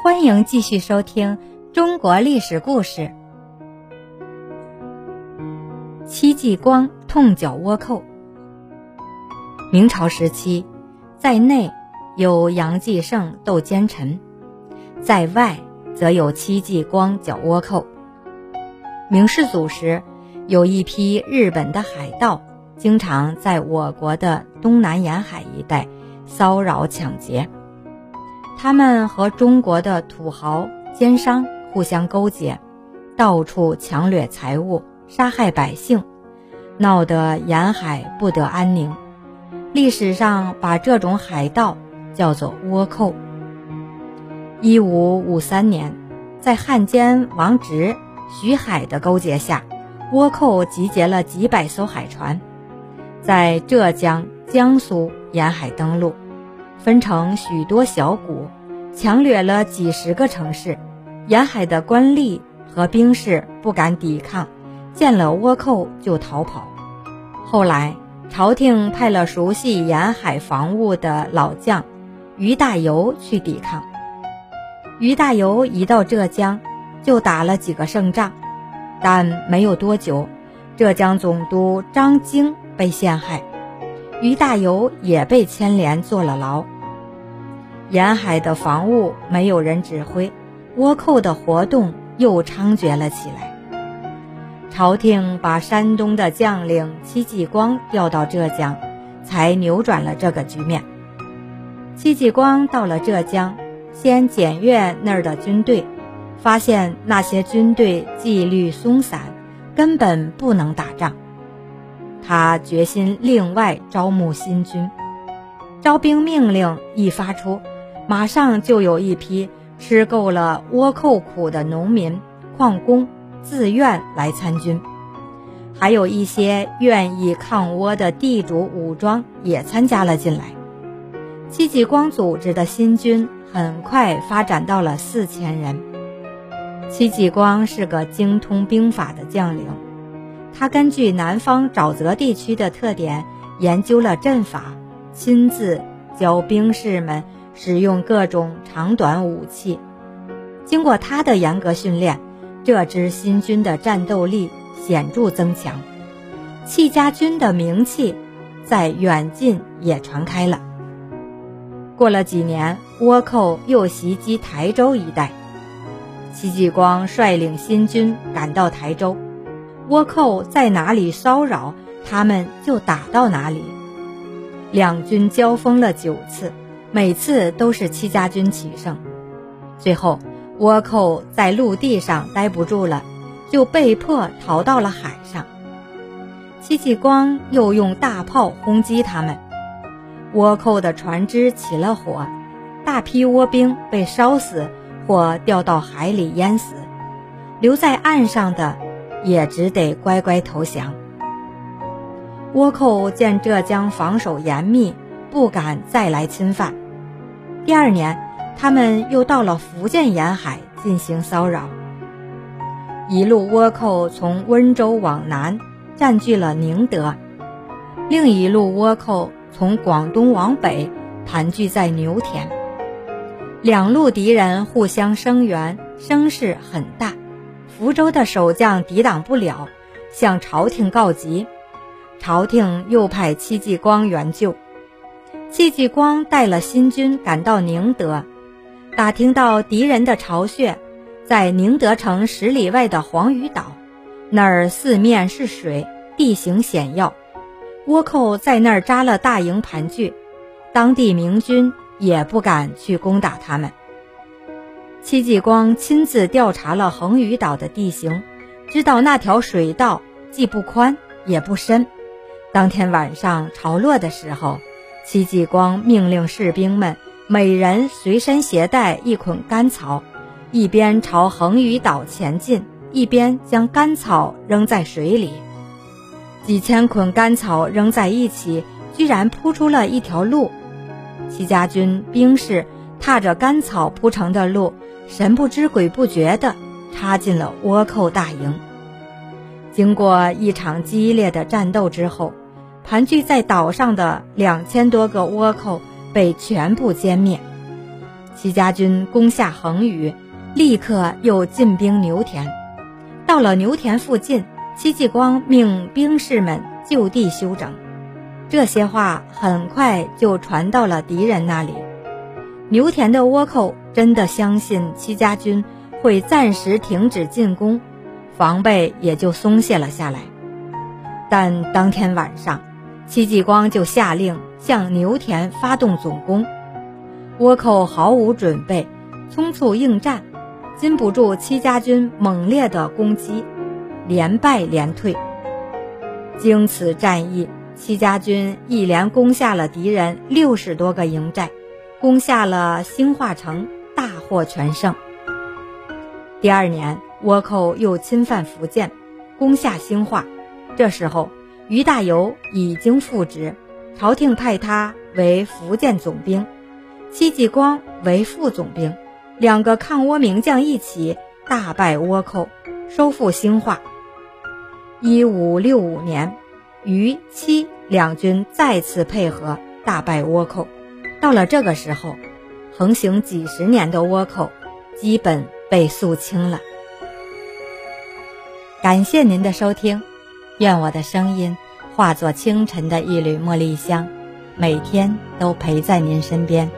欢迎继续收听中国历史故事。戚继光痛剿倭寇。明朝时期，在内有杨继盛斗奸臣，在外则有戚继光剿倭寇。明世祖时，有一批日本的海盗，经常在我国的东南沿海一带骚扰抢劫。他们和中国的土豪奸商互相勾结，到处抢掠财物，杀害百姓，闹得沿海不得安宁。历史上把这种海盗叫做倭寇。一五五三年，在汉奸王直、徐海的勾结下，倭寇集结了几百艘海船，在浙江、江苏沿海登陆。分成许多小股，强掠了几十个城市。沿海的官吏和兵士不敢抵抗，见了倭寇就逃跑。后来，朝廷派了熟悉沿海防务的老将于大猷去抵抗。于大猷一到浙江，就打了几个胜仗，但没有多久，浙江总督张经被陷害。于大猷也被牵连坐了牢。沿海的防务没有人指挥，倭寇的活动又猖獗了起来。朝廷把山东的将领戚继光调到浙江，才扭转了这个局面。戚继光到了浙江，先检阅那儿的军队，发现那些军队纪律松散，根本不能打仗。他决心另外招募新军，招兵命令一发出，马上就有一批吃够了倭寇苦的农民、矿工自愿来参军，还有一些愿意抗倭的地主武装也参加了进来。戚继光组织的新军很快发展到了四千人。戚继光是个精通兵法的将领。他根据南方沼泽地区的特点，研究了阵法，亲自教兵士们使用各种长短武器。经过他的严格训练，这支新军的战斗力显著增强，戚家军的名气在远近也传开了。过了几年，倭寇又袭击台州一带，戚继光率领新军赶到台州。倭寇在哪里骚扰，他们就打到哪里。两军交锋了九次，每次都是戚家军取胜。最后，倭寇在陆地上待不住了，就被迫逃到了海上。戚继光又用大炮轰击他们，倭寇的船只起了火，大批倭兵被烧死或掉到海里淹死，留在岸上的。也只得乖乖投降。倭寇见浙江防守严密，不敢再来侵犯。第二年，他们又到了福建沿海进行骚扰。一路倭寇从温州往南，占据了宁德；另一路倭寇从广东往北，盘踞在牛田。两路敌人互相声援，声势很大。福州的守将抵挡不了，向朝廷告急，朝廷又派戚继光援救。戚继光带了新军赶到宁德，打听到敌人的巢穴在宁德城十里外的黄鱼岛，那儿四面是水，地形险要，倭寇在那儿扎了大营盘踞，当地明军也不敢去攻打他们。戚继光亲自调查了横屿岛的地形，知道那条水道既不宽也不深。当天晚上潮落的时候，戚继光命令士兵们每人随身携带一捆干草，一边朝横屿岛前进，一边将干草扔在水里。几千捆干草扔在一起，居然铺出了一条路。戚家军兵士踏着干草铺成的路。神不知鬼不觉地插进了倭寇大营。经过一场激烈的战斗之后，盘踞在岛上的两千多个倭寇被全部歼灭。戚家军攻下横屿，立刻又进兵牛田。到了牛田附近，戚继光命兵士们就地休整。这些话很快就传到了敌人那里。牛田的倭寇真的相信戚家军会暂时停止进攻，防备也就松懈了下来。但当天晚上，戚继光就下令向牛田发动总攻。倭寇毫无准备，匆促应战，禁不住戚家军猛烈的攻击，连败连退。经此战役，戚家军一连攻下了敌人六十多个营寨，攻下了兴化城，大获全胜。第二年，倭寇又侵犯福建，攻下兴化。这时候，于大猷已经复职，朝廷派他为福建总兵。戚继光为副总兵，两个抗倭名将一起大败倭寇，收复兴化。一五六五年，于戚两军再次配合，大败倭寇。到了这个时候，横行几十年的倭寇基本被肃清了。感谢您的收听，愿我的声音化作清晨的一缕茉莉香，每天都陪在您身边。